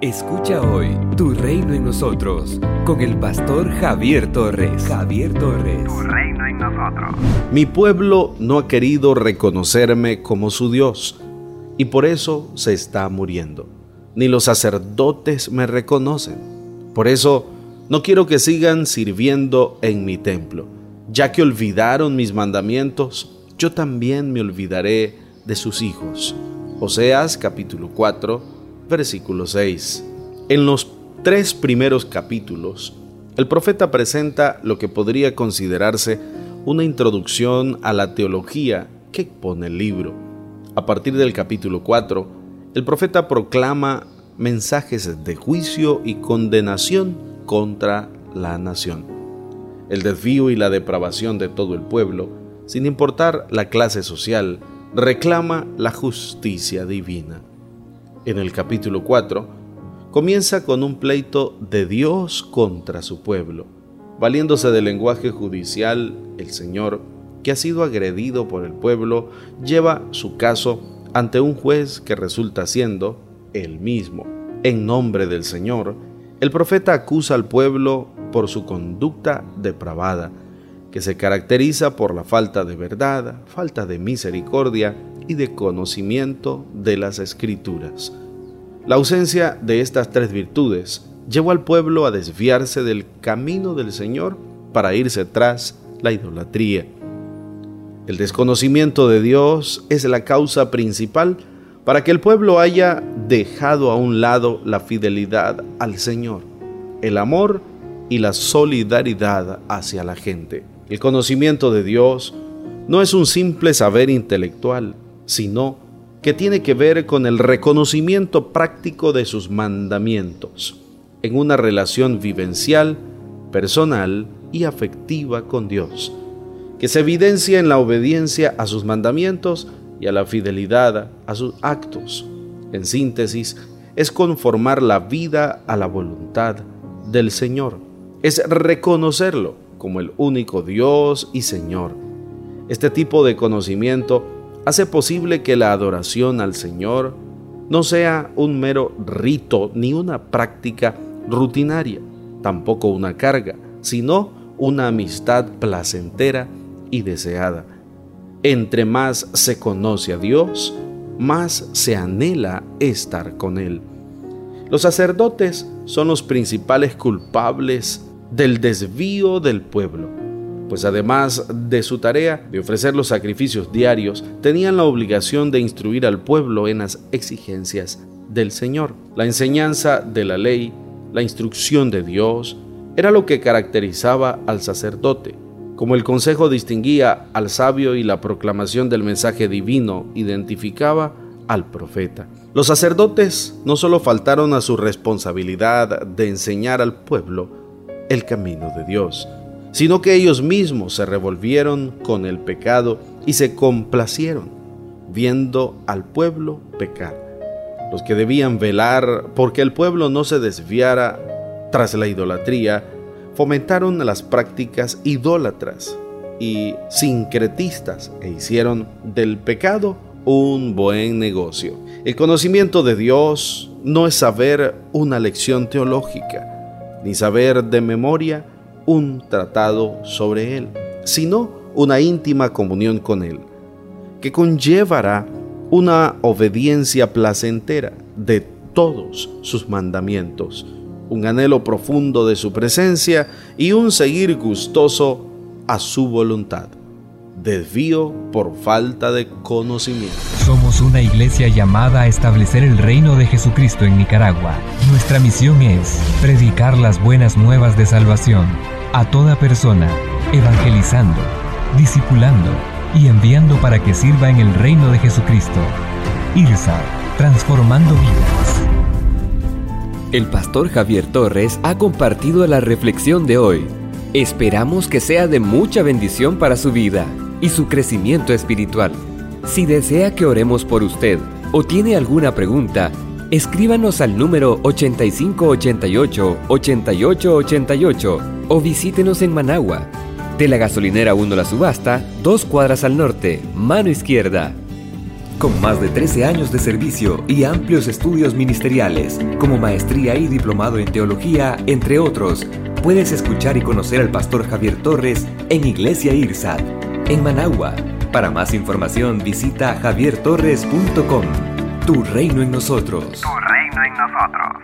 Escucha hoy Tu Reino en Nosotros con el pastor Javier Torres. Javier Torres. Tu Reino en Nosotros. Mi pueblo no ha querido reconocerme como su Dios y por eso se está muriendo. Ni los sacerdotes me reconocen. Por eso no quiero que sigan sirviendo en mi templo. Ya que olvidaron mis mandamientos, yo también me olvidaré de sus hijos. Oseas capítulo 4, versículo 6. En los tres primeros capítulos, el profeta presenta lo que podría considerarse una introducción a la teología que pone el libro. A partir del capítulo 4, el profeta proclama mensajes de juicio y condenación contra la nación. El desvío y la depravación de todo el pueblo, sin importar la clase social, reclama la justicia divina. En el capítulo 4, comienza con un pleito de Dios contra su pueblo. Valiéndose del lenguaje judicial, el Señor, que ha sido agredido por el pueblo, lleva su caso ante un juez que resulta siendo él mismo. En nombre del Señor, el profeta acusa al pueblo por su conducta depravada, que se caracteriza por la falta de verdad, falta de misericordia y de conocimiento de las escrituras. La ausencia de estas tres virtudes llevó al pueblo a desviarse del camino del Señor para irse tras la idolatría. El desconocimiento de Dios es la causa principal para que el pueblo haya dejado a un lado la fidelidad al Señor, el amor y la solidaridad hacia la gente. El conocimiento de Dios no es un simple saber intelectual, sino que tiene que ver con el reconocimiento práctico de sus mandamientos, en una relación vivencial, personal y afectiva con Dios, que se evidencia en la obediencia a sus mandamientos y a la fidelidad a sus actos. En síntesis, es conformar la vida a la voluntad del Señor, es reconocerlo como el único Dios y Señor. Este tipo de conocimiento hace posible que la adoración al Señor no sea un mero rito ni una práctica rutinaria, tampoco una carga, sino una amistad placentera y deseada. Entre más se conoce a Dios, más se anhela estar con Él. Los sacerdotes son los principales culpables del desvío del pueblo, pues además de su tarea de ofrecer los sacrificios diarios, tenían la obligación de instruir al pueblo en las exigencias del Señor. La enseñanza de la ley, la instrucción de Dios, era lo que caracterizaba al sacerdote. Como el consejo distinguía al sabio y la proclamación del mensaje divino identificaba al profeta. Los sacerdotes no solo faltaron a su responsabilidad de enseñar al pueblo, el camino de Dios, sino que ellos mismos se revolvieron con el pecado y se complacieron, viendo al pueblo pecar. Los que debían velar porque el pueblo no se desviara tras la idolatría, fomentaron las prácticas idólatras y sincretistas e hicieron del pecado un buen negocio. El conocimiento de Dios no es saber una lección teológica, ni saber de memoria un tratado sobre Él, sino una íntima comunión con Él, que conllevará una obediencia placentera de todos sus mandamientos, un anhelo profundo de su presencia y un seguir gustoso a su voluntad desvío por falta de conocimiento. Somos una iglesia llamada a establecer el reino de Jesucristo en Nicaragua. Nuestra misión es predicar las buenas nuevas de salvación a toda persona, evangelizando, discipulando y enviando para que sirva en el reino de Jesucristo. IRSA, transformando vidas. El pastor Javier Torres ha compartido la reflexión de hoy. Esperamos que sea de mucha bendición para su vida y su crecimiento espiritual. Si desea que oremos por usted o tiene alguna pregunta, escríbanos al número 8588-8888 o visítenos en Managua, de la gasolinera 1 La Subasta, dos cuadras al norte, mano izquierda. Con más de 13 años de servicio y amplios estudios ministeriales, como maestría y diplomado en teología, entre otros, puedes escuchar y conocer al pastor Javier Torres en Iglesia IRSAT, en Managua. Para más información visita javiertorres.com. Tu reino en nosotros. Tu reino en nosotros.